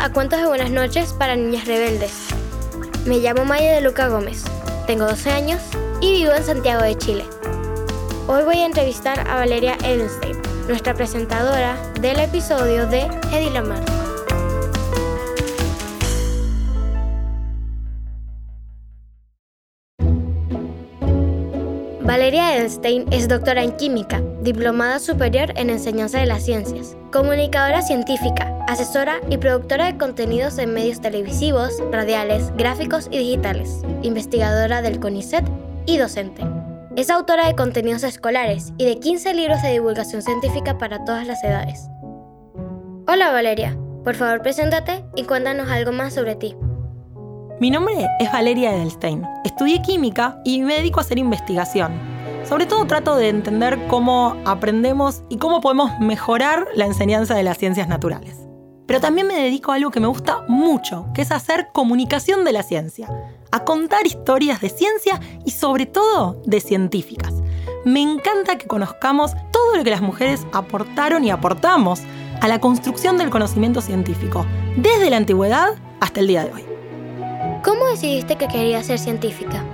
A Cuentos de Buenas noches para Niñas Rebeldes. Me llamo Maya de Luca Gómez, tengo 12 años y vivo en Santiago de Chile. Hoy voy a entrevistar a Valeria Edenstein, nuestra presentadora del episodio de Hedy Lamar. Valeria Edelstein es doctora en química, diplomada superior en enseñanza de las ciencias, comunicadora científica, asesora y productora de contenidos en medios televisivos, radiales, gráficos y digitales, investigadora del CONICET y docente. Es autora de contenidos escolares y de 15 libros de divulgación científica para todas las edades. Hola Valeria, por favor preséntate y cuéntanos algo más sobre ti. Mi nombre es Valeria Edelstein. Estudié química y me dedico a hacer investigación. Sobre todo trato de entender cómo aprendemos y cómo podemos mejorar la enseñanza de las ciencias naturales. Pero también me dedico a algo que me gusta mucho, que es hacer comunicación de la ciencia, a contar historias de ciencia y sobre todo de científicas. Me encanta que conozcamos todo lo que las mujeres aportaron y aportamos a la construcción del conocimiento científico, desde la antigüedad hasta el día de hoy. ¿Cómo decidiste que querías ser científica?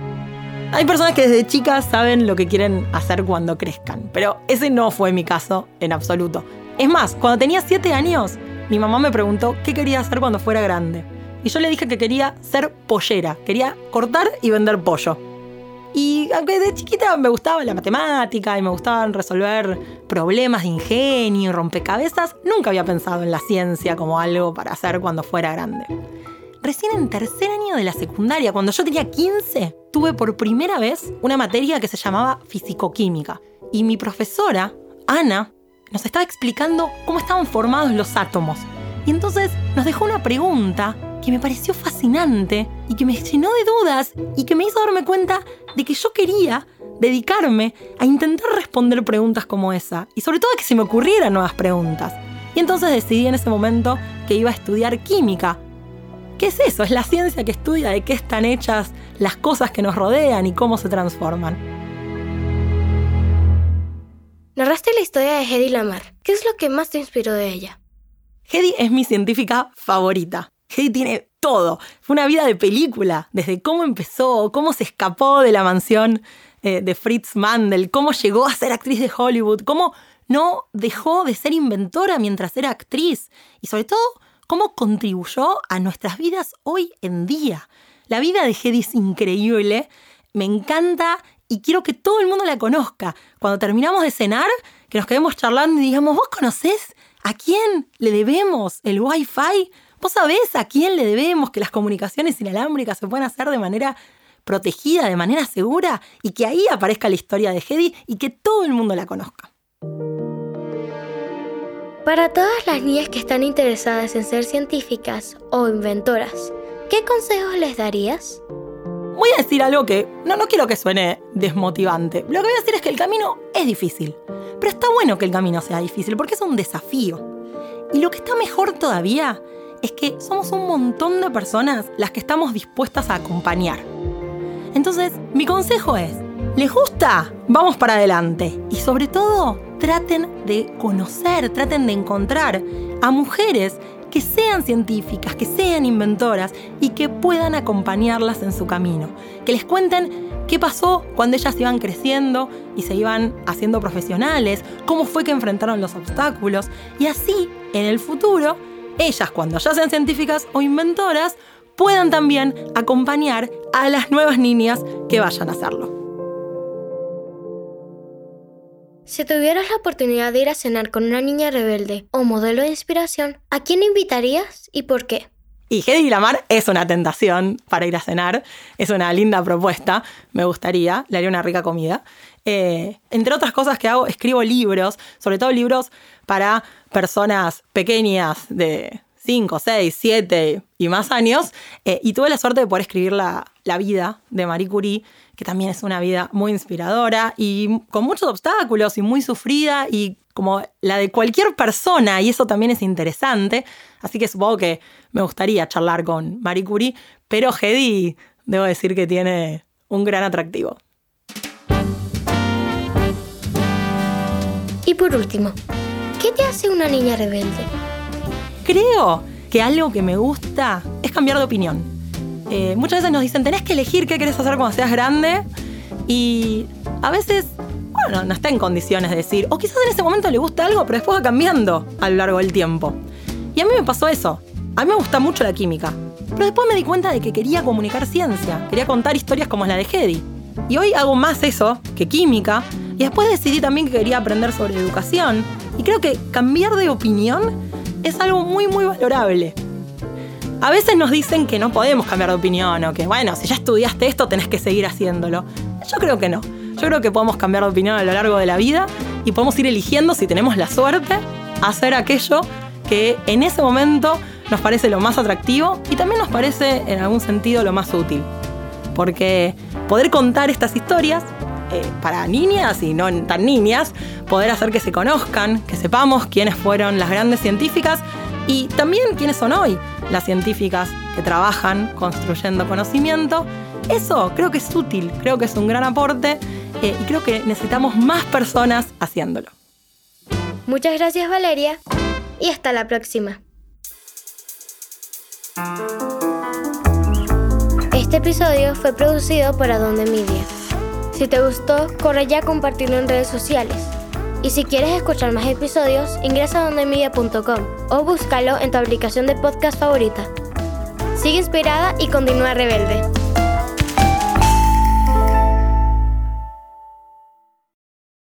Hay personas que desde chicas saben lo que quieren hacer cuando crezcan, pero ese no fue mi caso en absoluto. Es más, cuando tenía 7 años, mi mamá me preguntó qué quería hacer cuando fuera grande. Y yo le dije que quería ser pollera, quería cortar y vender pollo. Y aunque de chiquita me gustaba la matemática y me gustaban resolver problemas de ingenio y rompecabezas, nunca había pensado en la ciencia como algo para hacer cuando fuera grande recién en tercer año de la secundaria, cuando yo tenía 15, tuve por primera vez una materia que se llamaba fisicoquímica. Y mi profesora, Ana, nos estaba explicando cómo estaban formados los átomos. Y entonces nos dejó una pregunta que me pareció fascinante y que me llenó de dudas y que me hizo darme cuenta de que yo quería dedicarme a intentar responder preguntas como esa y sobre todo que se me ocurrieran nuevas preguntas. Y entonces decidí en ese momento que iba a estudiar química ¿Qué es eso? Es la ciencia que estudia de qué están hechas las cosas que nos rodean y cómo se transforman. Narraste la historia de Hedy Lamar. ¿Qué es lo que más te inspiró de ella? Hedy es mi científica favorita. Hedy tiene todo. Fue una vida de película, desde cómo empezó, cómo se escapó de la mansión eh, de Fritz Mandel, cómo llegó a ser actriz de Hollywood, cómo no dejó de ser inventora mientras era actriz y sobre todo cómo contribuyó a nuestras vidas hoy en día. La vida de Hedy es increíble, me encanta y quiero que todo el mundo la conozca. Cuando terminamos de cenar, que nos quedemos charlando y digamos, ¿vos conocés a quién le debemos el Wi-Fi? ¿Vos sabés a quién le debemos que las comunicaciones inalámbricas se pueden hacer de manera protegida, de manera segura? Y que ahí aparezca la historia de Hedy y que todo el mundo la conozca. Para todas las niñas que están interesadas en ser científicas o inventoras, ¿qué consejos les darías? Voy a decir algo que no, no quiero que suene desmotivante. Lo que voy a decir es que el camino es difícil. Pero está bueno que el camino sea difícil porque es un desafío. Y lo que está mejor todavía es que somos un montón de personas las que estamos dispuestas a acompañar. Entonces, mi consejo es, ¿Les gusta? Vamos para adelante. Y sobre todo, traten de conocer, traten de encontrar a mujeres que sean científicas, que sean inventoras y que puedan acompañarlas en su camino. Que les cuenten qué pasó cuando ellas iban creciendo y se iban haciendo profesionales, cómo fue que enfrentaron los obstáculos y así, en el futuro, ellas cuando ya sean científicas o inventoras, puedan también acompañar a las nuevas niñas que vayan a hacerlo. Si tuvieras la oportunidad de ir a cenar con una niña rebelde o modelo de inspiración, ¿a quién invitarías y por qué? Y Hedy Lamar es una tentación para ir a cenar, es una linda propuesta, me gustaría, le haría una rica comida. Eh, entre otras cosas que hago, escribo libros, sobre todo libros para personas pequeñas de 5, 6, 7 y más años, eh, y tuve la suerte de poder escribir la, la vida de Marie Curie que también es una vida muy inspiradora y con muchos obstáculos y muy sufrida y como la de cualquier persona, y eso también es interesante. Así que supongo que me gustaría charlar con Marie Curie, pero Hedy, debo decir que tiene un gran atractivo. Y por último, ¿qué te hace una niña rebelde? Creo que algo que me gusta es cambiar de opinión. Eh, muchas veces nos dicen, tenés que elegir qué querés hacer cuando seas grande. Y a veces, bueno, no está en condiciones de decir, o quizás en ese momento le gusta algo, pero después va cambiando a lo largo del tiempo. Y a mí me pasó eso. A mí me gusta mucho la química. Pero después me di cuenta de que quería comunicar ciencia, quería contar historias como la de Hedy. Y hoy hago más eso que química. Y después decidí también que quería aprender sobre educación. Y creo que cambiar de opinión es algo muy, muy valorable. A veces nos dicen que no podemos cambiar de opinión o que, bueno, si ya estudiaste esto tenés que seguir haciéndolo. Yo creo que no. Yo creo que podemos cambiar de opinión a lo largo de la vida y podemos ir eligiendo, si tenemos la suerte, hacer aquello que en ese momento nos parece lo más atractivo y también nos parece en algún sentido lo más útil. Porque poder contar estas historias eh, para niñas y no tan niñas, poder hacer que se conozcan, que sepamos quiénes fueron las grandes científicas y también quiénes son hoy las científicas que trabajan construyendo conocimiento. Eso creo que es útil, creo que es un gran aporte eh, y creo que necesitamos más personas haciéndolo. Muchas gracias Valeria y hasta la próxima. Este episodio fue producido por Adonde Media. Si te gustó, corre ya a compartirlo en redes sociales. Y si quieres escuchar más episodios, ingresa a dondemedia.com o búscalo en tu aplicación de podcast favorita. Sigue inspirada y continúa rebelde.